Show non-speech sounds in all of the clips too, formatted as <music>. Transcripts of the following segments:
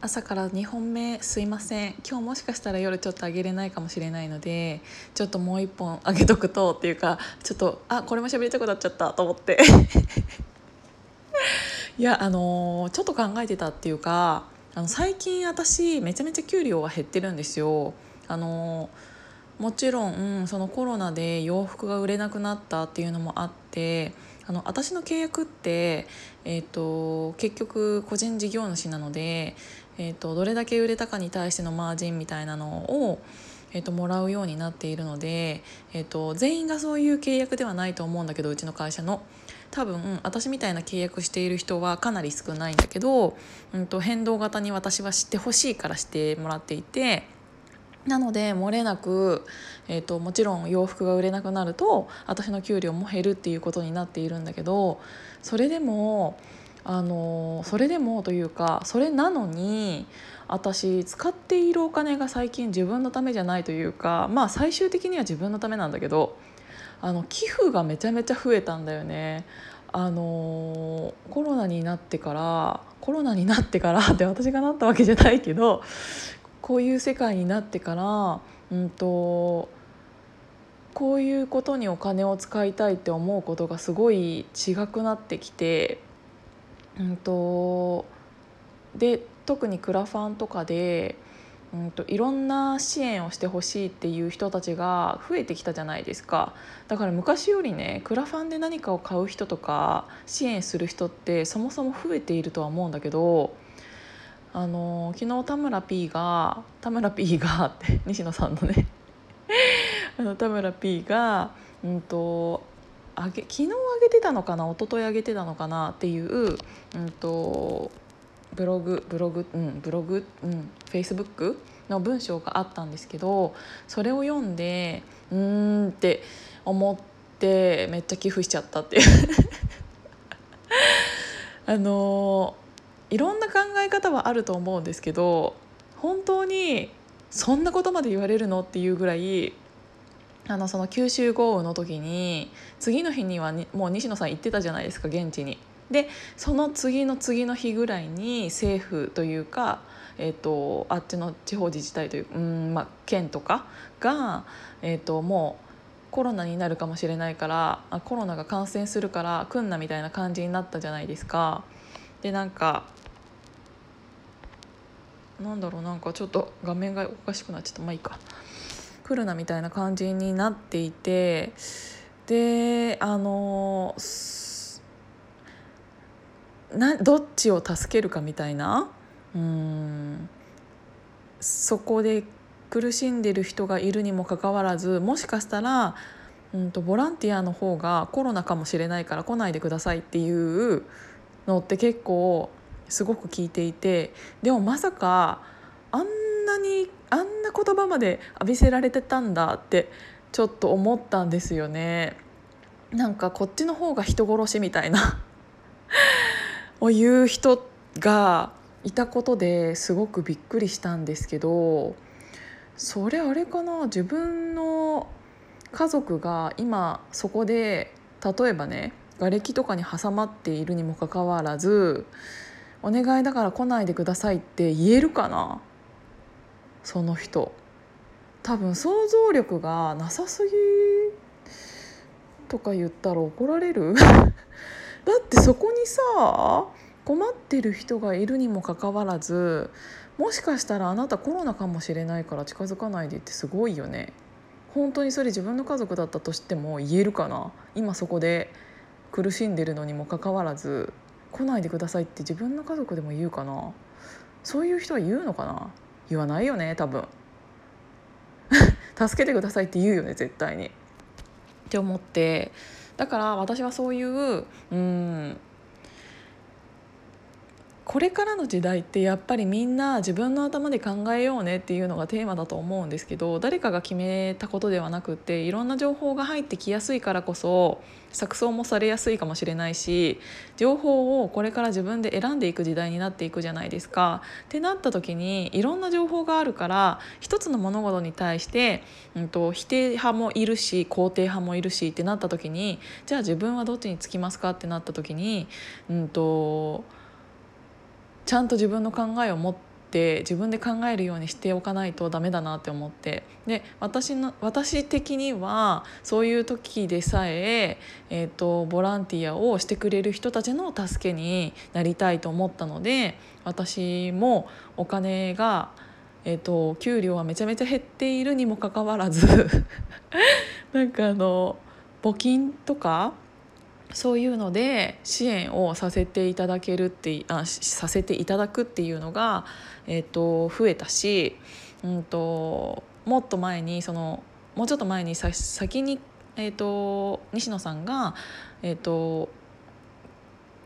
朝から2本目すいません今日もしかしたら夜ちょっとあげれないかもしれないのでちょっともう1本あげとくとっていうかちょっとあこれも喋りたくなっちゃったと思って <laughs> いやあのー、ちょっと考えてたっていうかあの最近私めちゃめちゃ給料は減ってるんですよ。あのー、もちろんそのコロナで洋服が売れなくなったっていうのもあってあの私の契約って、えーと、結局個人事業主なので、えーと、どれだけ売れたかに対してのマージンみたいなのを、えーと、もらうようになっているので、えー、と全員がそういう契約ではないと思うんだけどうちの会社の。多分私みたいな契約している人はかなり少ないんだけど、うんと変動型に私は知ってほしいからしてもらっていて。なので漏れなく、えーと、もちろん洋服が売れなくなると私の給料も減るっていうことになっているんだけどそれでもあのそれでもというかそれなのに私使っているお金が最近自分のためじゃないというかまあ最終的には自分のためなんだけどあの寄付がめちゃめちゃ増えたんだよね。あのコロナになってからコロナになってから <laughs> って私がなったわけじゃないけどこういう世界になってから、うんと、こういうことにお金を使いたいって思うことがすごい違くなってきて、うんと、で特にクラファンとかで、うんと、いろんな支援をしてほしいっていう人たちが増えてきたじゃないですか。だから昔よりねクラファンで何かを買う人とか支援する人ってそもそも増えているとは思うんだけどあの昨日田村 P が田村 P が <laughs> って西野さんのね。あの田村 P が、うんと、あげ昨日あげてたのかな一昨日あげてたのかなっていう、うんと、ブログブログうんブログうんフェイスブックの文章があったんですけどそれを読んでうーんって思ってめっちゃ寄付しちゃったっていう。<laughs> あのいろんな考え方はあると思うんですけど本当にそんなことまで言われるのっていうぐらいあのその九州豪雨の時に次の日にはもう西野さん行ってたじゃないですか現地に。でその次の次の日ぐらいに政府というか、えーと、あっちの地方自治体といううん、まあ、県とかが、えーともうコロナになるかもしれないからコロナが感染するから来んなみたいな感じになったじゃないですか。でなんかなんだろうなんかちょっと画面がおかしくなっちゃったまあいいか来るなみたいな感じになっていてであのなどっちを助けるかみたいなうんそこで苦しんでる人がいるにもかかわらずもしかしたら、うんと、ボランティアの方がコロナかもしれないから来ないでくださいっていうのって結構すごく聞いていてでもまさかあんななにあんな言葉まで浴びせられてたんだってちょっと思ったんですよね。なんかこっちの方が人殺しみたいな <laughs> を言う人がいたことですごくびっくりしたんですけどそれあれかな自分の家族が今そこで例えばね瓦礫とかに挟まっているにもかかわらずお願いだから来ないでくださいって言えるかなその人。多分想像力がなさすぎとか言ったら怒られる。<laughs> だってそこにさ困ってる人がいるにもかかわらずもしかしたらあなたコロナかもしれないから近づかないでってすごいよね。本当にそれ自分の家族だったとしても言えるかな。今そこで苦しんでるのにもかかわらず来ないでくださいって自分の家族でも言うかな。そういう人は言うのかな。言わないよね多分。助けてくださいって言うよね絶対に。って思って。だから私はそういううんこれからの時代ってやっぱりみんな自分の頭で考えようねっていうのがテーマだと思うんですけど誰かが決めたことではなくっていろんな情報が入ってきやすいからこそ錯綜もされやすいかもしれないし情報をこれから自分で選んでいく時代になっていくじゃないですか。ってなった時にいろんな情報があるから一つの物事に対して、うんと、否定派もいるし肯定派もいるしってなった時にじゃあ自分はどっちにつきますかってなった時に、うんとちゃんと自分の考えを持って自分で考えるようにしておかないとダメだなって思って。で私の私的にはそういう時でさええーと、ボランティアをしてくれる人たちの助けになりたいと思ったので私もお金が、えーと給料はめちゃめちゃ減っているにもかかわらず <laughs> なんかあの募金とかそういうので支援をさせていただけるってあさせていただくっていうのが、えーと、増えたし、うんと、もっと前にそのもうちょっと前にさ先に、えーと、西野さんが、えー、と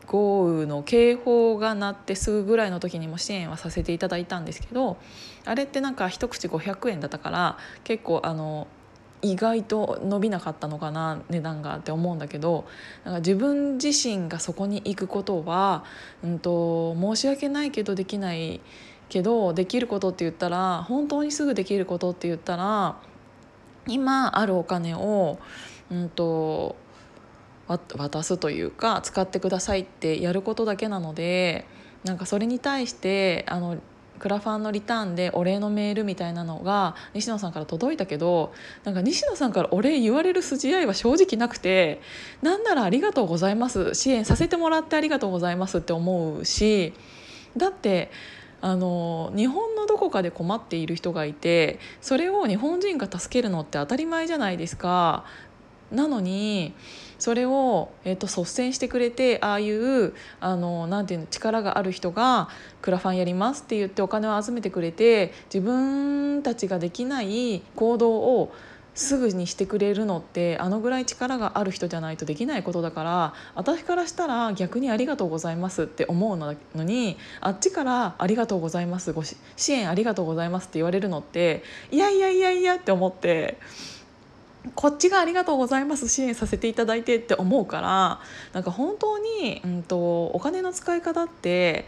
豪雨の警報が鳴ってすぐぐらいの時にも支援はさせていただいたんですけどあれってなんか一口500円だったから結構あの意外と伸びなかったのかな値段がって思うんだけどなんか自分自身がそこに行くことは、うんと、申し訳ないけどできないけどできることって言ったら本当にすぐできることって言ったら今あるお金を、うんと、渡すというか使ってくださいってやることだけなのでなんかそれに対してあのクラファンのリターンでお礼のメールみたいなのが西野さんから届いたけどなんか西野さんからお礼言われる筋合いは正直なくてなんなら「ありがとうございます」支援させてもらってありがとうございますって思うしだってあの日本のどこかで困っている人がいてそれを日本人が助けるのって当たり前じゃないですか。なのにそれを、えーと、率先してくれてああいうあのなていうの力がある人がクラファンやりますって言ってお金を集めてくれて自分たちができない行動をすぐにしてくれるのってあのぐらい力がある人じゃないとできないことだから私からしたら逆に「ありがとうございます」って思うのにあっちから「ありがとうございます」ご支援ありがとうございますって言われるのっていやいやいやいやって思ってこっちがありがとうございます支援させていただいてって思うからなんか本当に、うんと、お金の使い方って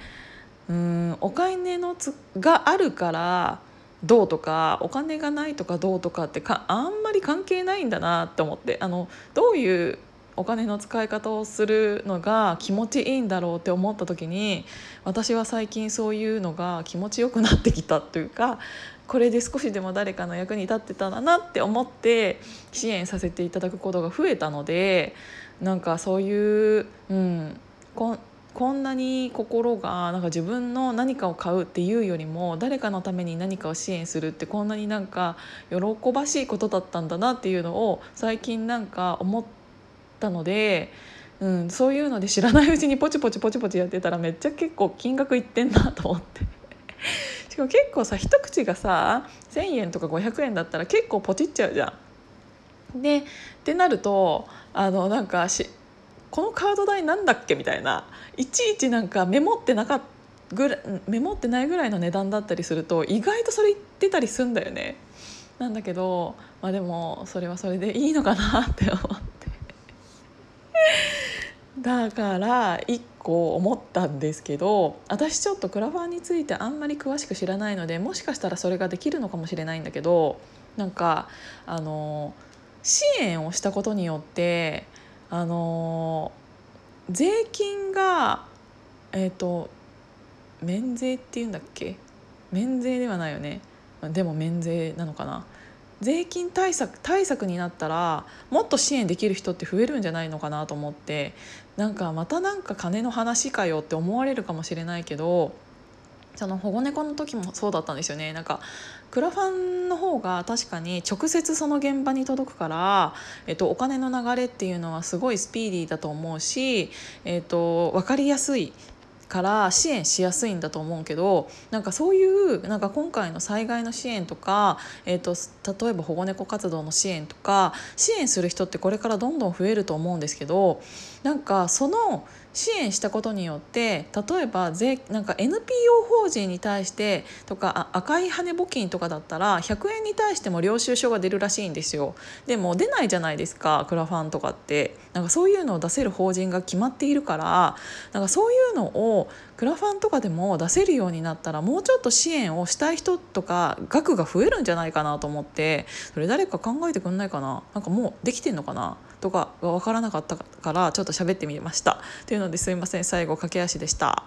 うんお金のつがあるからどうとかお金がないとかどうとかってかあんまり関係ないんだなって思ってあのどういうお金の使い方をするのが気持ちいいんだろうって思った時に私は最近そういうのが気持ちよくなってきたというかこれで少しでも誰かの役に立ってたらなって思って支援させていただくことが増えたのでなんかそういう、うん、ここんなに心がなんか自分の何かを買うっていうよりも誰かのために何かを支援するってこんなになんか喜ばしいことだったんだなっていうのを最近なんか思ってたので。うん、そういうので知らないうちにポチポチポチポチやってたらめっちゃ結構金額いってんなと思って <laughs> しかも結構さ一口がさ1,000円とか500円だったら結構ポチっちゃうじゃん。でってなるとあのなんかしこのカード代なんだっけみたいないちいちなんかメモってなかぐらメモってないぐらいの値段だったりすると意外とそれ言ってたりすんだよね。なんだけどまあでもそれはそれでいいのかなって思ってだから1個思ったんですけど私ちょっとクラファンについてあんまり詳しく知らないのでもしかしたらそれができるのかもしれないんだけどなんかあの支援をしたことによってあの税金がえっ、ー、と免税っていうんだっけ？免税ではないよね。でも免税なのかな？税金対策対策になったらもっと支援できる人って増えるんじゃないのかなと思ってなんかまたなんか金の話かよって思われるかもしれないけどその保護猫の時もそうだったんですよね。なんかクラファンの方が確かに直接その現場に届くから、えっと、お金の流れっていうのはすごいスピーディーだと思うし、えっと、分かりやすいから支援しやすいんだと思うけどなんかそういうなんか今回の災害の支援とか、えーと、例えば保護猫活動の支援とか支援する人ってこれからどんどん増えると思うんですけどなんかその支援したことによって例えば税なんか NPO 法人に対してとか赤い羽募金とかだったら100円に対しても領収書が出るらしいんですよ。でも出ないじゃないですかクラファンとかって。なんかそういうのを出せる法人が決まっているからなんかそういうのをクラファンとかでも出せるようになったらもうちょっと支援をしたい人とか額が増えるんじゃないかなと思って。それ誰か考えてくんないかな？なんかもうできてんのかな？とかが分からなかったからちょっと喋ってみましたというのですいません最後駆け足でした。